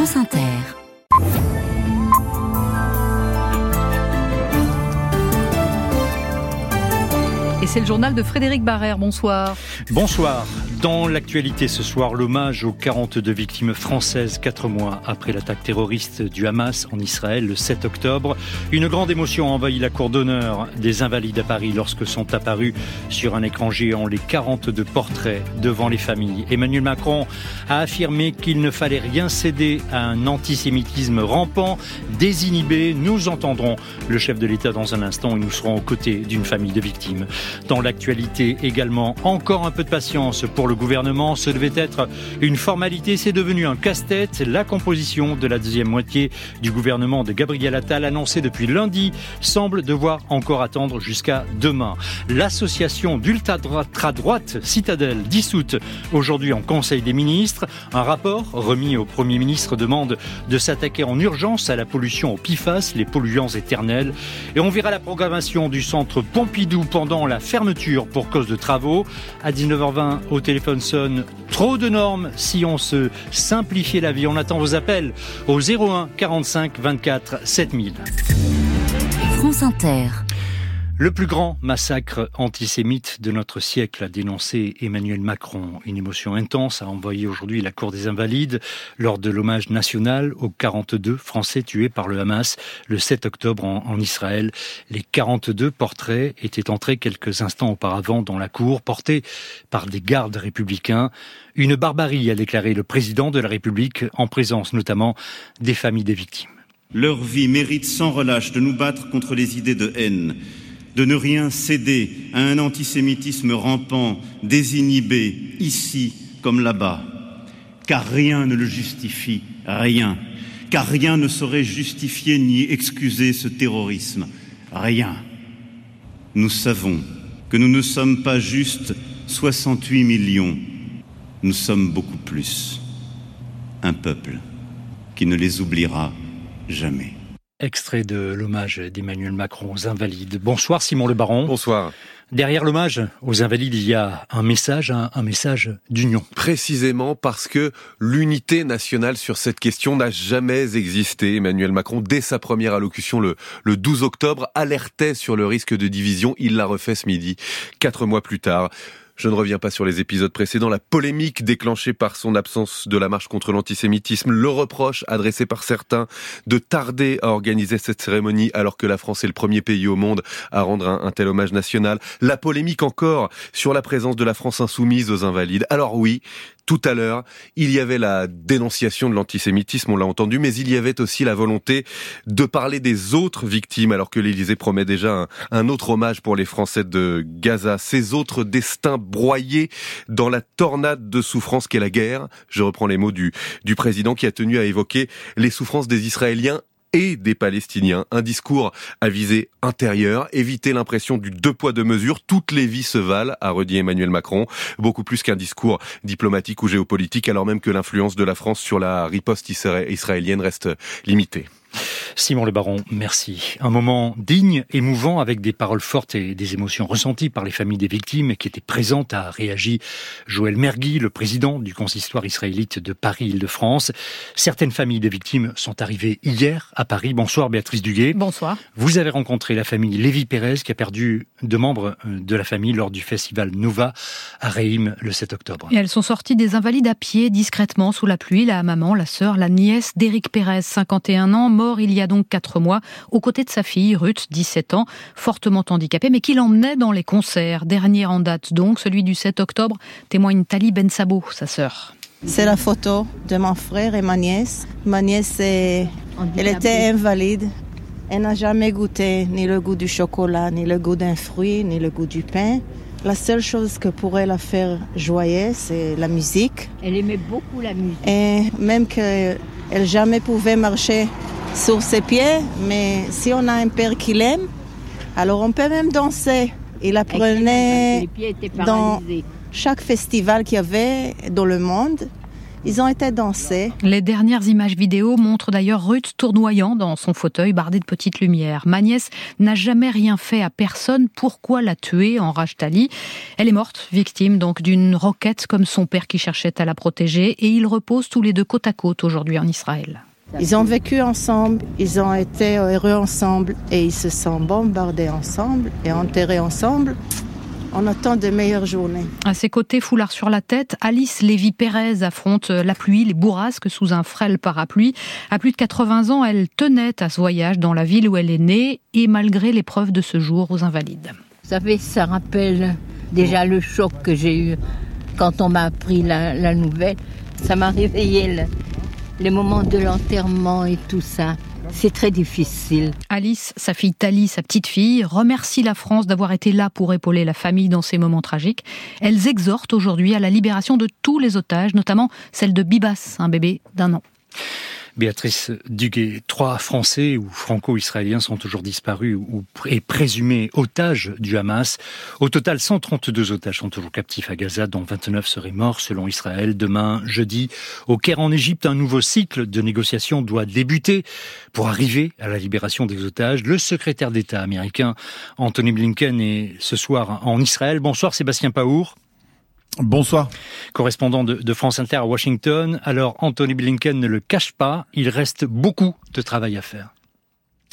France Inter. Et c'est le journal de Frédéric Barrère. Bonsoir. Bonsoir. Dans l'actualité ce soir, l'hommage aux 42 victimes françaises quatre mois après l'attaque terroriste du Hamas en Israël le 7 octobre. Une grande émotion a envahi la cour d'honneur des Invalides à Paris lorsque sont apparus sur un écran géant les 42 portraits devant les familles. Emmanuel Macron a affirmé qu'il ne fallait rien céder à un antisémitisme rampant, désinhibé. Nous entendrons le chef de l'État dans un instant et nous serons aux côtés d'une famille de victimes. Dans l'actualité également, encore un peu de patience pour le gouvernement. Ce devait être une formalité, c'est devenu un casse-tête. La composition de la deuxième moitié du gouvernement de Gabriel Attal, annoncée depuis lundi, semble devoir encore attendre jusqu'à demain. L'association d'ultra-droite Citadelle, dissoute aujourd'hui en Conseil des ministres. Un rapport remis au Premier ministre demande de s'attaquer en urgence à la pollution au PIFAS, les polluants éternels. Et on verra la programmation du centre Pompidou pendant la fermeture pour cause de travaux. À 19h20 au téléphone trop de normes si on se simplifiait la vie. On attend vos appels au 01 45 24 7000. France Inter. Le plus grand massacre antisémite de notre siècle a dénoncé Emmanuel Macron. Une émotion intense a envoyé aujourd'hui la Cour des Invalides lors de l'hommage national aux 42 Français tués par le Hamas le 7 octobre en, Israël. Les 42 portraits étaient entrés quelques instants auparavant dans la Cour, portés par des gardes républicains. Une barbarie, a déclaré le président de la République, en présence notamment des familles des victimes. Leur vie mérite sans relâche de nous battre contre les idées de haine de ne rien céder à un antisémitisme rampant, désinhibé, ici comme là-bas, car rien ne le justifie, rien, car rien ne saurait justifier ni excuser ce terrorisme, rien. Nous savons que nous ne sommes pas juste 68 millions, nous sommes beaucoup plus. Un peuple qui ne les oubliera jamais. Extrait de l'hommage d'Emmanuel Macron aux Invalides. Bonsoir Simon Le Baron. Bonsoir. Derrière l'hommage aux Invalides, il y a un message, un, un message d'union. Précisément parce que l'unité nationale sur cette question n'a jamais existé. Emmanuel Macron, dès sa première allocution le, le 12 octobre, alertait sur le risque de division. Il l'a refait ce midi, quatre mois plus tard. Je ne reviens pas sur les épisodes précédents, la polémique déclenchée par son absence de la marche contre l'antisémitisme, le reproche adressé par certains de tarder à organiser cette cérémonie alors que la France est le premier pays au monde à rendre un, tel hommage national, la polémique encore sur la présence de la France insoumise aux invalides. Alors oui, tout à l'heure, il y avait la dénonciation de l'antisémitisme, on l'a entendu, mais il y avait aussi la volonté de parler des autres victimes, alors que l'Élysée promet déjà un, autre hommage pour les Français de Gaza. Ces autres destins broyés dans la tornade de souffrance qu'est la guerre. Je reprends les mots du président qui a tenu à évoquer les souffrances des Israéliens et des Palestiniens. Un discours à visée intérieure, éviter l'impression du deux poids deux mesures. Toutes les vies se valent, a redit Emmanuel Macron. Beaucoup plus qu'un discours diplomatique ou géopolitique, alors même que l'influence de la France sur la riposte israélienne reste limitée. Simon Le Baron, merci. Un moment digne, émouvant, avec des paroles fortes et des émotions ressenties par les familles des victimes qui étaient présentes, a réagi Joël Mergui, le président du consistoire israélite de Paris-Île-de-France. Certaines familles des victimes sont arrivées hier à Paris. Bonsoir Béatrice Duguet. Bonsoir. Vous avez rencontré la famille Lévy-Pérez qui a perdu deux membres de la famille lors du festival Nova à Reim le 7 octobre. Et elles sont sorties des invalides à pied, discrètement, sous la pluie. La maman, la sœur, la nièce d'Éric Pérez, 51 ans, mort il y a donc quatre mois, aux côtés de sa fille, Ruth, 17 ans, fortement handicapée, mais qui l'emmenait dans les concerts. Dernier en date donc, celui du 7 octobre, témoigne Tali Ben Sabo, sa sœur. C'est la photo de mon frère et ma nièce. Ma nièce, est... elle était invalide. Elle n'a jamais goûté ni le goût du chocolat, ni le goût d'un fruit, ni le goût du pain. La seule chose que pourrait la faire joyeuse, c'est la musique. Elle aimait beaucoup la musique. Et même qu'elle jamais pouvait marcher sur ses pieds, mais si on a un père qui l'aime, alors on peut même danser. Il apprenait dans chaque festival qu'il y avait dans le monde. Ils ont été dansés. Les dernières images vidéo montrent d'ailleurs Ruth tournoyant dans son fauteuil bardé de petites lumières. Ma nièce n'a jamais rien fait à personne. Pourquoi la tuer en Rajdali Elle est morte, victime donc d'une roquette comme son père qui cherchait à la protéger et ils reposent tous les deux côte à côte aujourd'hui en Israël. Ils ont vécu ensemble, ils ont été heureux ensemble et ils se sont bombardés ensemble et enterrés ensemble. On attend de meilleures journées. À ses côtés, foulard sur la tête, Alice Lévy-Pérez affronte la pluie, les bourrasques sous un frêle parapluie. À plus de 80 ans, elle tenait à ce voyage dans la ville où elle est née et malgré l'épreuve de ce jour aux Invalides. Vous savez, ça rappelle déjà le choc que j'ai eu quand on m'a appris la, la nouvelle. Ça m'a réveillé le, les moments de l'enterrement et tout ça. C'est très difficile. Alice, sa fille Tali, sa petite fille, remercie la France d'avoir été là pour épauler la famille dans ces moments tragiques. Elles exhortent aujourd'hui à la libération de tous les otages, notamment celle de Bibas, un bébé d'un an. Béatrice Duguay, trois Français ou franco-israéliens sont toujours disparus ou et présumés otages du Hamas. Au total, 132 otages sont toujours captifs à Gaza, dont 29 seraient morts selon Israël. Demain, jeudi, au Caire en Égypte, un nouveau cycle de négociations doit débuter pour arriver à la libération des otages. Le secrétaire d'État américain Anthony Blinken est ce soir en Israël. Bonsoir Sébastien Paour. Bonsoir. Correspondant de, France Inter à Washington. Alors, Anthony Blinken ne le cache pas, il reste beaucoup de travail à faire.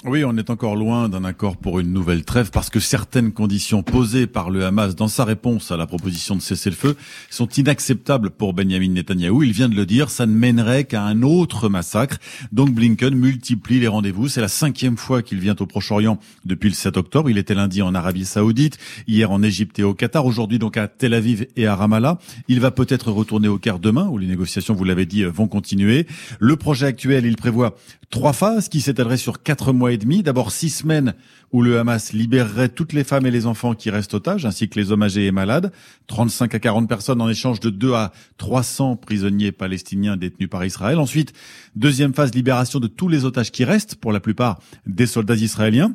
Oui, on est encore loin d'un accord pour une nouvelle trêve parce que certaines conditions posées par le Hamas dans sa réponse à la proposition de cessez-le-feu sont inacceptables pour Benjamin Netanyahou. Il vient de le dire, ça ne mènerait qu'à un autre massacre. Donc Blinken multiplie les rendez-vous. C'est la cinquième fois qu'il vient au Proche-Orient depuis le 7 octobre. Il était lundi en Arabie Saoudite, hier en Égypte et au Qatar, aujourd'hui donc à Tel Aviv et à Ramallah. Il va peut-être retourner au Caire demain où les négociations, vous l'avez dit, vont continuer. Le projet actuel, il prévoit trois phases qui s'étaleraient sur quatre mois D'abord six semaines où le Hamas libérerait toutes les femmes et les enfants qui restent otages, ainsi que les hommes âgés et malades. 35 à 40 personnes en échange de 2 à 300 prisonniers palestiniens détenus par Israël. Ensuite, deuxième phase, libération de tous les otages qui restent, pour la plupart des soldats israéliens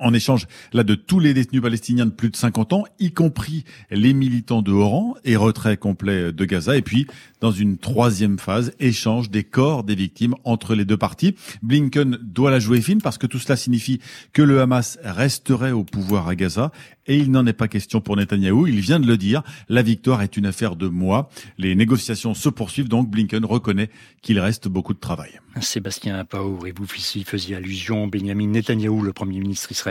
en échange là de tous les détenus palestiniens de plus de 50 ans, y compris les militants de Oran et retrait complet de Gaza. Et puis, dans une troisième phase, échange des corps des victimes entre les deux parties. Blinken doit la jouer fine parce que tout cela signifie que le Hamas resterait au pouvoir à Gaza et il n'en est pas question pour Netanyahou. Il vient de le dire. La victoire est une affaire de mois. Les négociations se poursuivent donc. Blinken reconnaît qu'il reste beaucoup de travail. Sébastien Paour et vous faisiez allusion. Benjamin Netanyahou, le premier ministre israélien,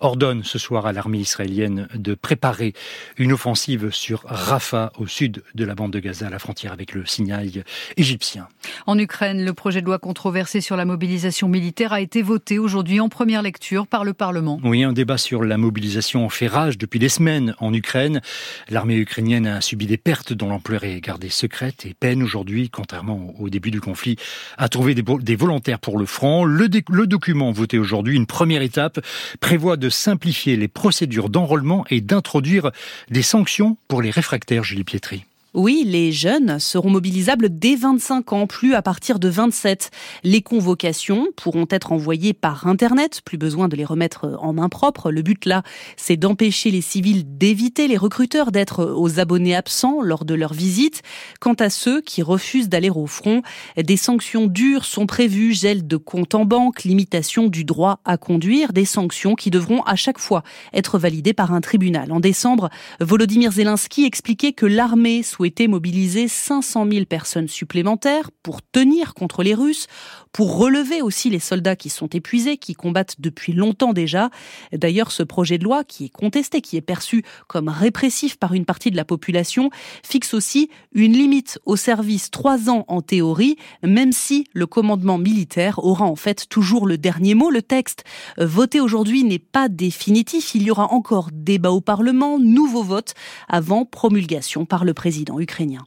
ordonne ce soir à l'armée israélienne de préparer une offensive sur Rafah, au sud de la bande de Gaza, à la frontière avec le Sinaï égyptien. En Ukraine, le projet de loi controversé sur la mobilisation militaire a été voté aujourd'hui en première lecture par le Parlement. Oui, un débat sur la mobilisation fait rage depuis des semaines en Ukraine. L'armée ukrainienne a subi des pertes dont l'ampleur est gardée secrète et peine aujourd'hui, contrairement au début du conflit, à trouver des, volontaires pour le front. Le, le document voté aujourd'hui, une première étape, prévoit de simplifier les procédures d'enrôlement et d'introduire des sanctions pour les réfractaires, Julie Pietri. Oui, les jeunes seront mobilisables dès 25 ans, plus à partir de 27. Les convocations pourront être envoyées par Internet, plus besoin de les remettre en main propre. Le but là, c'est d'empêcher les civils d'éviter les recruteurs d'être aux abonnés absents lors de leur visite. Quant à ceux qui refusent d'aller au front, des sanctions dures sont prévues, gel de compte en banque, limitation du droit à conduire, des sanctions qui devront à chaque fois être validées par un tribunal. En décembre, Volodymyr Zelensky expliquait que l'armée souhaité mobiliser 500 000 personnes supplémentaires pour tenir contre les Russes, pour relever aussi les soldats qui sont épuisés, qui combattent depuis longtemps déjà. D'ailleurs, ce projet de loi, qui est contesté, qui est perçu comme répressif par une partie de la population, fixe aussi une limite au service trois ans en théorie, même si le commandement militaire aura en fait toujours le dernier mot. Le texte voté aujourd'hui n'est pas définitif. Il y aura encore débat au Parlement, nouveau vote avant promulgation par le président ukrainien.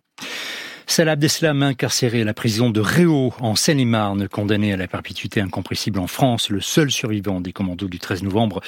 Salah Abdeslam incarcéré à la prison de Réau en Seine-et-Marne, condamné à la perpétuité incompressible en France. Le seul survivant des commandos du 13 novembre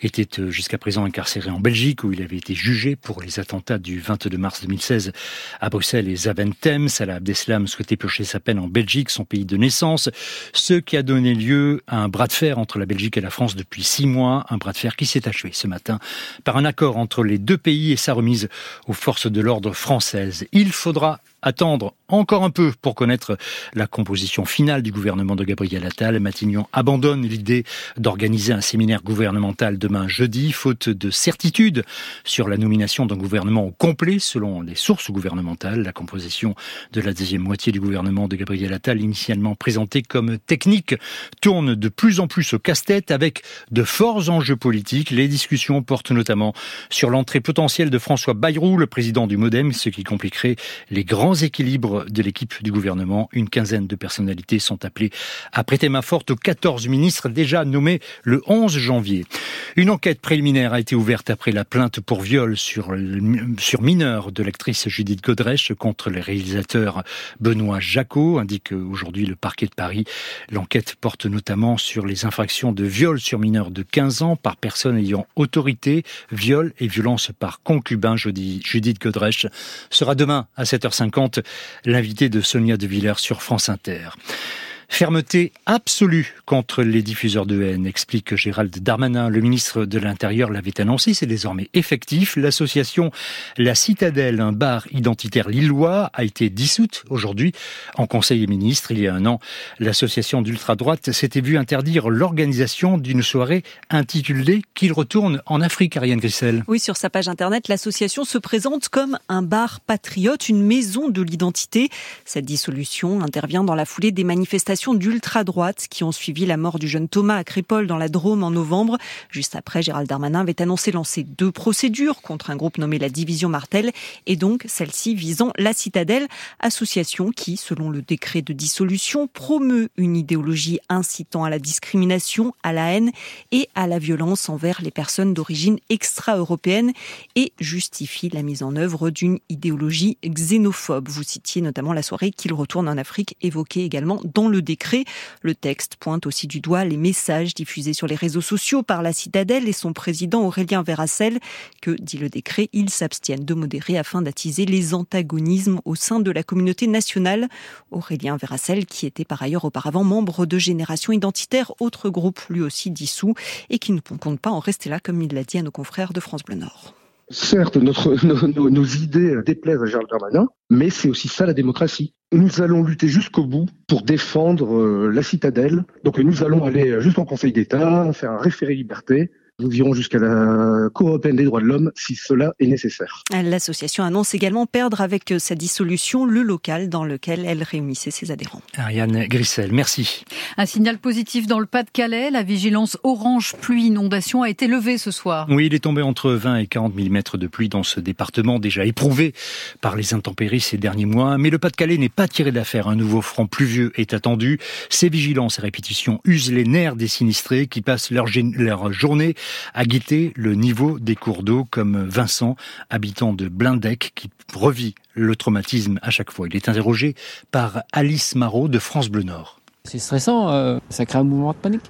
était euh, jusqu'à présent incarcéré en Belgique où il avait été jugé pour les attentats du 22 mars 2016 à Bruxelles et Zaventem. Salah Abdeslam souhaitait piocher sa peine en Belgique, son pays de naissance, ce qui a donné lieu à un bras de fer entre la Belgique et la France depuis six mois, un bras de fer qui s'est achevé ce matin par un accord entre les deux pays et sa remise aux forces de l'ordre françaises. Il faudra attendre encore un peu pour connaître la composition finale du gouvernement de Gabriel Attal. Matignon abandonne l'idée d'organiser un séminaire gouvernemental demain jeudi, faute de certitude sur la nomination d'un gouvernement complet selon les sources gouvernementales. La composition de la deuxième moitié du gouvernement de Gabriel Attal, initialement présentée comme technique, tourne de plus en plus au casse-tête avec de forts enjeux politiques. Les discussions portent notamment sur l'entrée potentielle de François Bayrou, le président du Modem, ce qui compliquerait les grands équilibres de l'équipe du gouvernement. Une quinzaine de personnalités sont appelées à prêter main forte aux 14 ministres déjà nommés le 11 janvier. Une enquête préliminaire a été ouverte après la plainte pour viol sur, sur mineur de l'actrice Judith Godrèche contre le réalisateur Benoît Jacot, indique aujourd'hui le parquet de Paris. L'enquête porte notamment sur les infractions de viol sur mineur de 15 ans par personne ayant autorité, viol et violence par concubin. Judith Godrèche sera demain à 7h50 l'invité de Sonia De Villers sur France Inter. Fermeté absolue contre les diffuseurs de haine, explique Gérald Darmanin. Le ministre de l'Intérieur l'avait annoncé, c'est désormais effectif. L'association La Citadelle, un bar identitaire lillois, a été dissoute aujourd'hui en Conseil des ministres. Il y a un an, l'association d'ultra-droite s'était vue interdire l'organisation d'une soirée intitulée Qu'il retourne en Afrique, Ariane Grissel. Oui, sur sa page internet, l'association se présente comme un bar patriote, une maison de l'identité. Cette dissolution intervient dans la foulée des manifestations d'ultra-droite qui ont suivi la mort du jeune Thomas à Crépole dans la Drôme en novembre. Juste après, Gérald Darmanin avait annoncé lancer deux procédures contre un groupe nommé la Division Martel et donc celle-ci visant la Citadelle, association qui, selon le décret de dissolution, promeut une idéologie incitant à la discrimination, à la haine et à la violence envers les personnes d'origine extra-européenne et justifie la mise en œuvre d'une idéologie xénophobe. Vous citiez notamment la soirée qu'il retourne en Afrique évoquée également dans le Le texte pointe aussi du doigt les messages diffusés sur les réseaux sociaux par la Citadelle et son président Aurélien Verracel, que, dit le décret, ils s'abstiennent de modérer afin d'attiser les antagonismes au sein de la communauté nationale. Aurélien Verracel, qui était par ailleurs auparavant membre de Génération Identitaire, autre groupe lui aussi dissous, et qui ne compte pas en rester là, comme il l'a dit à nos confrères de France Bleu Nord. Certes, nos, idées déplaisent à Gérald Darmanin, mais c'est aussi ça la démocratie. Nous allons lutter jusqu'au bout pour défendre euh, la citadelle. Donc nous allons aller jusqu'au Conseil d'État, faire un référé liberté, nous irons jusqu'à la Cour européenne des droits de l'homme si cela est nécessaire. L'association annonce également perdre avec sa dissolution le local dans lequel elle réunissait ses adhérents. Ariane Grissel, merci. Un signal positif dans le Pas-de-Calais. La vigilance orange pluie inondation a été levée ce soir. Oui, il est tombé entre 20 et 40 mm de pluie dans ce département déjà éprouvé par les intempéries ces derniers mois. Mais le Pas-de-Calais n'est pas tiré d'affaire. Un nouveau front pluvieux est attendu. Ces vigilances et répétitions usent les nerfs des sinistrés qui passent leur, leur journée à guetter le niveau des cours d'eau, comme Vincent, habitant de Blindec, qui revit le traumatisme à chaque fois. Il est interrogé par Alice Marot de France Bleu Nord. C'est stressant, euh, ça crée un mouvement de panique.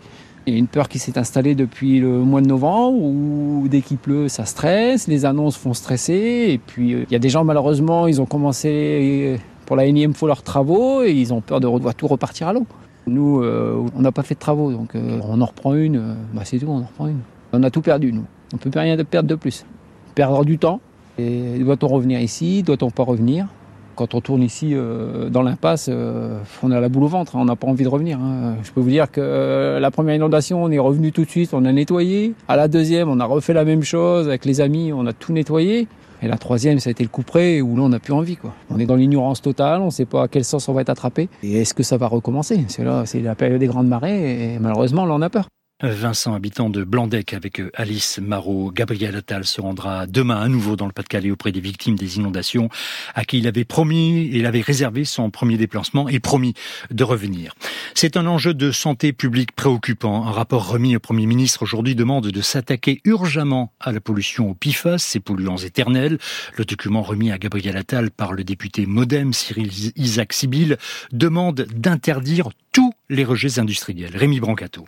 Il y a une peur qui s'est installée depuis le mois de novembre où dès qu'il pleut, ça stresse, les annonces font stresser. Et puis euh, il y a des gens, malheureusement, ils ont commencé pour la énième fois leurs travaux et ils ont peur de voir tout repartir à l'eau. Nous, euh, on n'a pas fait de travaux, donc on en reprend une, bah, c'est tout, on en reprend une. On a tout perdu, nous. On ne peut plus rien perdre de plus. Perdre du temps. Et doit-on revenir ici? Doit-on pas revenir? Quand on tourne ici euh, dans l'impasse, euh, on a la boule au ventre. Hein. on n'a pas envie de revenir. Hein. Je peux vous dire que euh, la première inondation, on est revenu tout de suite, on a nettoyé. À la deuxième, on a refait la même chose avec les amis, on a tout nettoyé. Et la troisième, ça a été le coup près où là, on n'a plus envie. On est dans l'ignorance totale, on ne sait pas à quel sens on va être attrapé. Et est-ce que ça va recommencer? C'est c'est la période des grandes marées et malheureusement, là, on a peur. Vincent, habitant de Blandec avec euh, Alice Marot. Gabriel Attal se rendra demain à nouveau dans le Pas-de-Calais auprès des victimes des inondations à qui il avait promis, il avait réservé son premier déplacement et promis de revenir. C'est un enjeu de santé publique préoccupant. Un rapport remis au Premier ministre aujourd'hui demande de s'attaquer urgemment à la pollution au PIFAS, ces polluants éternels. Le document remis à Gabriel Attal par le député Modem Cyril Isaac Sibyl demande d'interdire tous les rejets industriels. Rémi Brancato.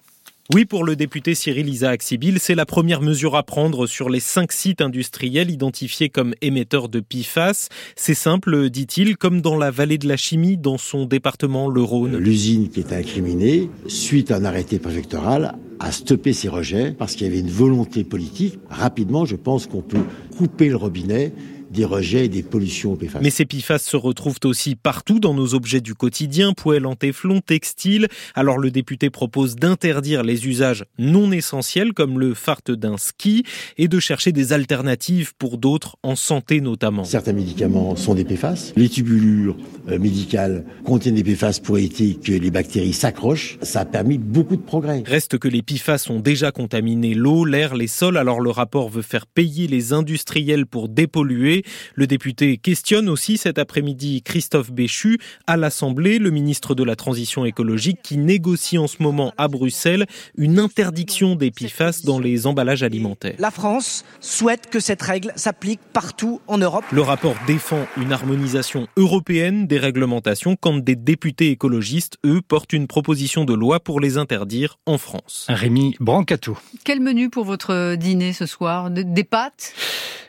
Oui, pour le député Cyril Isaac Sibyl, c'est la première mesure à prendre sur les cinq sites industriels identifiés comme émetteurs de PFAS. C'est simple, dit-il, comme dans la vallée de la chimie dans son département, le Rhône. L'usine qui était incriminée, suite à un arrêté préfectoral, a stoppé ses rejets parce qu'il y avait une volonté politique. Rapidement, je pense qu'on peut couper le robinet des rejets et des pollutions au PFAS. Mais ces PFAS se retrouvent aussi partout dans nos objets du quotidien, poêles en téflon, textiles. Alors le député propose d'interdire les usages non essentiels comme le fart d'un ski et de chercher des alternatives pour d'autres en santé notamment. Certains médicaments sont des PFAS. Les tubulures euh, médicales contiennent des PFAS pour éviter que les bactéries s'accrochent. Ça a permis beaucoup de progrès. Reste que les PFAS ont déjà contaminé l'eau, l'air, les sols. Alors le rapport veut faire payer les industriels pour dépolluer. Le député questionne aussi cet après-midi Christophe Béchu à l'Assemblée, le ministre de la Transition écologique qui négocie en ce moment à Bruxelles une interdiction des PFAS dans les emballages alimentaires. La France souhaite que cette règle s'applique partout en Europe. Le rapport défend une harmonisation européenne des réglementations quand des députés écologistes, eux, portent une proposition de loi pour les interdire en France. Rémi Brancato. Quel menu pour votre dîner ce soir? Des pâtes?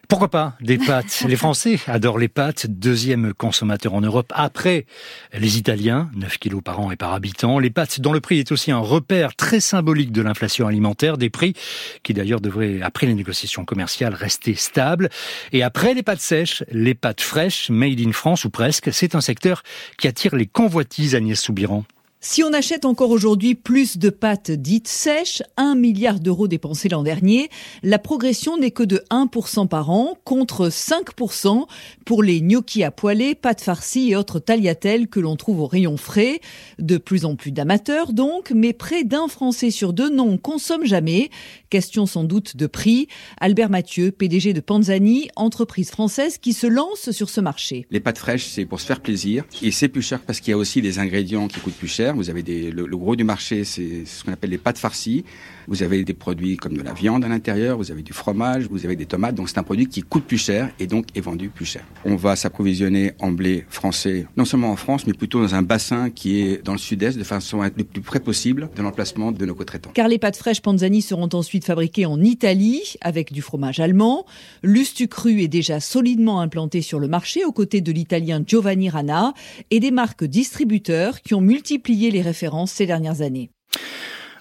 Pourquoi pas des pâtes? Les Français adorent les pâtes, deuxième consommateur en Europe après les Italiens, 9 kilos par an et par habitant. Les pâtes dont le prix est aussi un repère très symbolique de l'inflation alimentaire, des prix qui d'ailleurs devraient, après les négociations commerciales, rester stables. Et après les pâtes sèches, les pâtes fraîches, made in France ou presque, c'est un secteur qui attire les convoitises Agnès Soubiran. Si on achète encore aujourd'hui plus de pâtes dites sèches, 1 milliard d'euros dépensés l'an dernier, la progression n'est que de 1% par an contre 5% pour les gnocchis à poêler, pâtes farcies et autres tagliatelles que l'on trouve au rayon frais. De plus en plus d'amateurs donc, mais près d'un Français sur deux n'en consomme jamais. Question sans doute de prix. Albert Mathieu, PDG de Panzani, entreprise française qui se lance sur ce marché. Les pâtes fraîches, c'est pour se faire plaisir et c'est plus cher parce qu'il y a aussi des ingrédients qui coûtent plus cher. Vous avez des, le, gros du marché, c'est ce qu'on appelle les pâtes farcies. Vous avez des produits comme de la viande à l'intérieur, vous avez du fromage, vous avez des tomates. Donc c'est un produit qui coûte plus cher et donc est vendu plus cher. On va s'approvisionner en blé français, non seulement en France, mais plutôt dans un bassin qui est dans le sud-est, de façon à être le plus près possible de l'emplacement de nos co-traitants. Car les pâtes fraîches Panzani seront ensuite fabriquées en Italie avec du fromage allemand. Lustucru est déjà solidement implanté sur le marché aux côtés de l'italien Giovanni Rana et des marques distributeurs qui ont multiplié les références ces dernières années.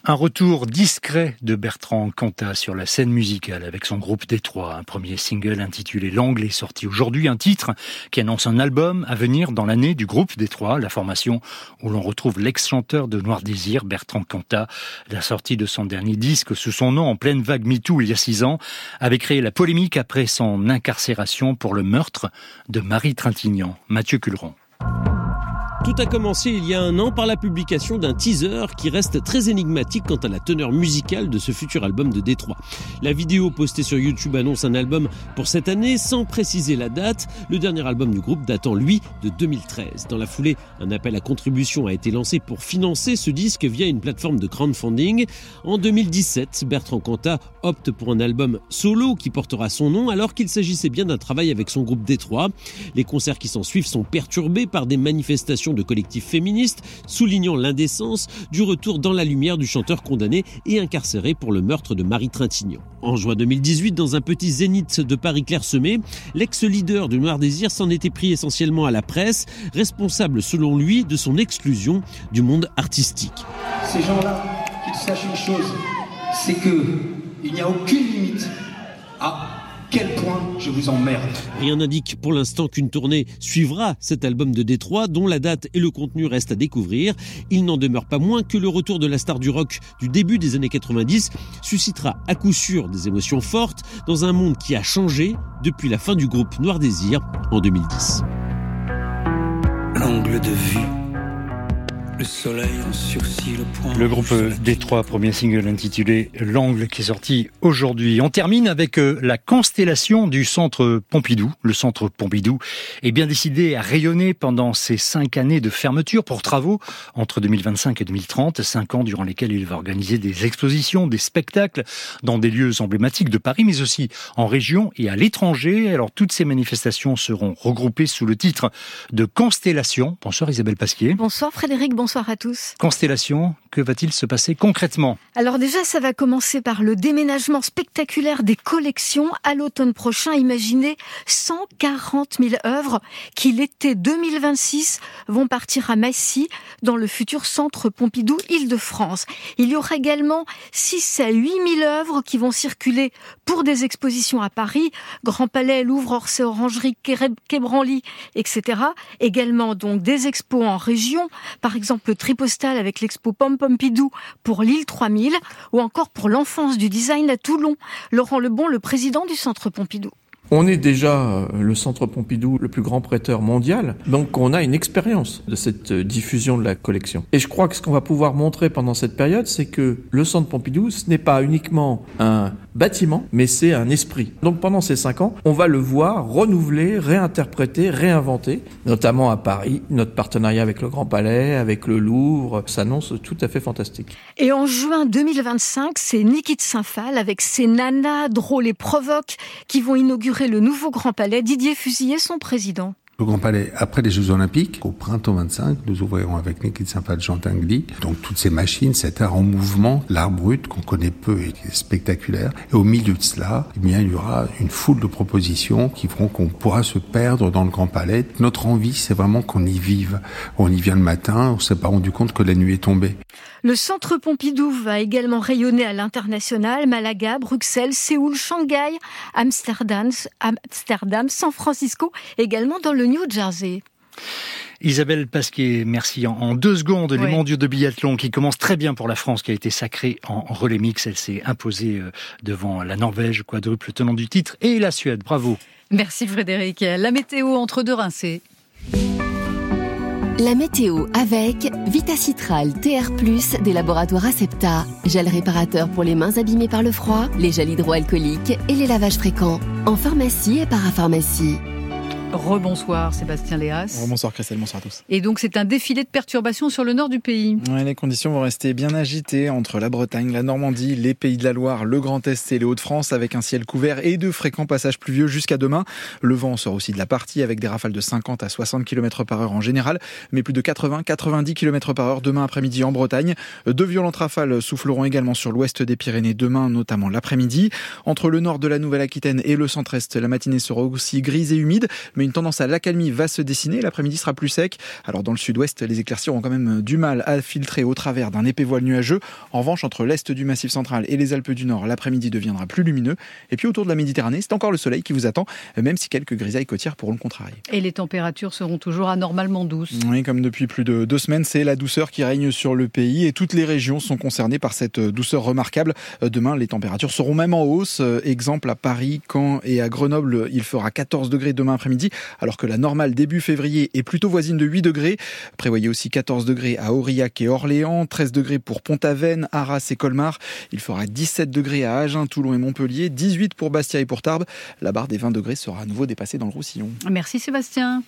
Un retour discret de Bertrand Cantat sur la scène musicale avec son groupe Détroit. Un premier single intitulé L'Angle est sorti aujourd'hui. Un titre qui annonce un album à venir dans l'année du groupe Détroit, la formation où l'on retrouve l'ex-chanteur de Noir Désir, Bertrand Cantat. La sortie de son dernier disque sous son nom en pleine vague MeToo il y a six ans avait créé la polémique après son incarcération pour le meurtre de Marie Trintignant. Mathieu Culeron. Tout a commencé il y a un an par la publication d'un teaser qui reste très énigmatique quant à la teneur musicale de ce futur album de Détroit. La vidéo postée sur YouTube annonce un album pour cette année sans préciser la date, le dernier album du groupe datant lui de 2013. Dans la foulée, un appel à contribution a été lancé pour financer ce disque via une plateforme de crowdfunding. En 2017, Bertrand Cantat opte pour un album solo qui portera son nom alors qu'il s'agissait bien d'un travail avec son groupe Détroit. Les concerts qui s'en suivent sont perturbés par des manifestations de collectifs féministes, soulignant l'indécence du retour dans la lumière du chanteur condamné et incarcéré pour le meurtre de Marie Trintignant. En juin 2018, dans un petit zénith de Paris clairsemé, l'ex-leader du Noir Désir s'en était pris essentiellement à la presse, responsable selon lui de son exclusion du monde artistique. Ces gens-là, qu'ils sachent une chose, c'est que il n'y a aucune limite à quel point je vous emmerde. Rien n'indique pour l'instant qu'une tournée suivra cet album de Détroit, dont la date et le contenu restent à découvrir. Il n'en demeure pas moins que le retour de la star du rock du début des années 90 suscitera à coup sûr des émotions fortes dans un monde qui a changé depuis la fin du groupe Noir Désir en 2010. L'angle de vue le soleil en sursis, le point. Le groupe Détroit, premier single intitulé L'Angle qui est sorti aujourd'hui. On termine avec euh, la constellation du centre Pompidou. Le centre Pompidou est bien décidé à rayonner pendant ces cinq années de fermeture pour travaux entre 2025 et 2030. Cinq ans durant lesquels il va organiser des expositions, des spectacles dans des lieux emblématiques de Paris, mais aussi en région et à l'étranger. Alors toutes ces manifestations seront regroupées sous le titre de Constellation. Bonsoir Isabelle Pasquier. Bonsoir Frédéric, bonsoir à tous. Constellation que va-t-il se passer concrètement Alors déjà, ça va commencer par le déménagement spectaculaire des collections à l'automne prochain. Imaginez 140 000 œuvres qui l'été 2026 vont partir à Massy dans le futur centre Pompidou Île-de-France. Il y aura également 6 à 8 000 œuvres qui vont circuler pour des expositions à Paris, Grand Palais, Louvre, Orsay, Orangerie, Quai Branly, etc. Également donc des expos en région, par exemple le Tripostal avec l'expo Pom Pompidou pour l'île 3000 ou encore pour l'enfance du design à Toulon. Laurent Lebon, le président du centre Pompidou. On est déjà euh, le Centre Pompidou, le plus grand prêteur mondial, donc on a une expérience de cette euh, diffusion de la collection. Et je crois que ce qu'on va pouvoir montrer pendant cette période, c'est que le Centre Pompidou, ce n'est pas uniquement un bâtiment, mais c'est un esprit. Donc pendant ces cinq ans, on va le voir renouveler, réinterpréter, réinventer, notamment à Paris. Notre partenariat avec le Grand Palais, avec le Louvre, s'annonce tout à fait fantastique. Et en juin 2025, c'est Niki Saint-Phal avec ses nanas drôles et provoques qui vont inaugurer le nouveau Grand Palais. Didier Fusillé, son président. Le Grand Palais, après les Jeux Olympiques, au printemps 25, nous ouvrirons avec Niki de Saint-Phal, Jean Tinguely, donc toutes ces machines, cet art en mouvement, l'art brut qu'on connaît peu et qui est spectaculaire. Et au milieu de cela, eh bien, il y aura une foule de propositions qui feront qu'on pourra se perdre dans le Grand Palais. Notre envie, c'est vraiment qu'on y vive. On y vient le matin, on s'est pas rendu compte que la nuit est tombée. Le centre Pompidou va également rayonner à l'international, Malaga, Bruxelles, Séoul, Shanghai, Amsterdam, San Francisco, également dans le New Jersey. Isabelle Pasquier, merci. En deux secondes, les mondiaux de biathlon qui commencent très bien pour la France, qui a été sacrée en relais mix. Elle s'est imposée euh, devant la Norvège, quadruple tenant du titre, et la Suède. Bravo. Merci Frédéric. La météo entre deux rincées. La météo avec Vitacitral TR+, des laboratoires Acepta, gel réparateur pour les mains abîmées par le froid, les gels hydroalcooliques et les lavages fréquents, en pharmacie et parapharmacie. Rebonsoir Sébastien Léas. Rebonsoir Christelle, bonsoir à tous. Et donc c'est un défilé de perturbations sur le nord du pays. Ouais, les conditions vont rester bien agitées entre la Bretagne, la Normandie, les Pays de la Loire, le Grand Est et les Hauts-de-France avec un ciel couvert et de fréquents passages pluvieux jusqu'à demain. Le vent sort aussi de la partie avec des rafales de 50 à 60 km par heure en général, mais plus de 80-90 km par heure demain après-midi en Bretagne. De violentes rafales souffleront également sur l'ouest des Pyrénées demain, notamment l'après-midi. Entre le nord de la Nouvelle-Aquitaine et le centre-est, la matinée sera aussi grise et humide, mais une tendance à l'accalmie va se dessiner. L'après-midi sera plus sec. Alors dans le sud-ouest, les éclaircies auront quand même du mal à filtrer au travers d'un épais voile nuageux. En revanche, entre l'est du Massif central et les Alpes du Nord, l'après-midi deviendra plus lumineux. Et puis autour de la Méditerranée, c'est encore le soleil qui vous attend, même si quelques grisailles côtières pourront le contrarier. Et les températures seront toujours anormalement douces. Oui, comme depuis plus de deux semaines, c'est la douceur qui règne sur le pays et toutes les régions sont concernées par cette douceur remarquable. Demain, les températures seront même en hausse. Exemple à Paris, Caen et à Grenoble, il fera 14 degrés demain après-midi, alors que la normale début février est plutôt voisine de 8 degrés. Prévoyez aussi 14 degrés à Aurillac et Orléans, 13 degrés pour Pont-Aven, Arras et Colmar. Il fera 17 degrés à Agen, Toulon et Montpellier, 18 pour Bastia et pour Tarbes. La barre des 20 degrés sera à nouveau dépassée dans le Roussillon. Merci Sébastien.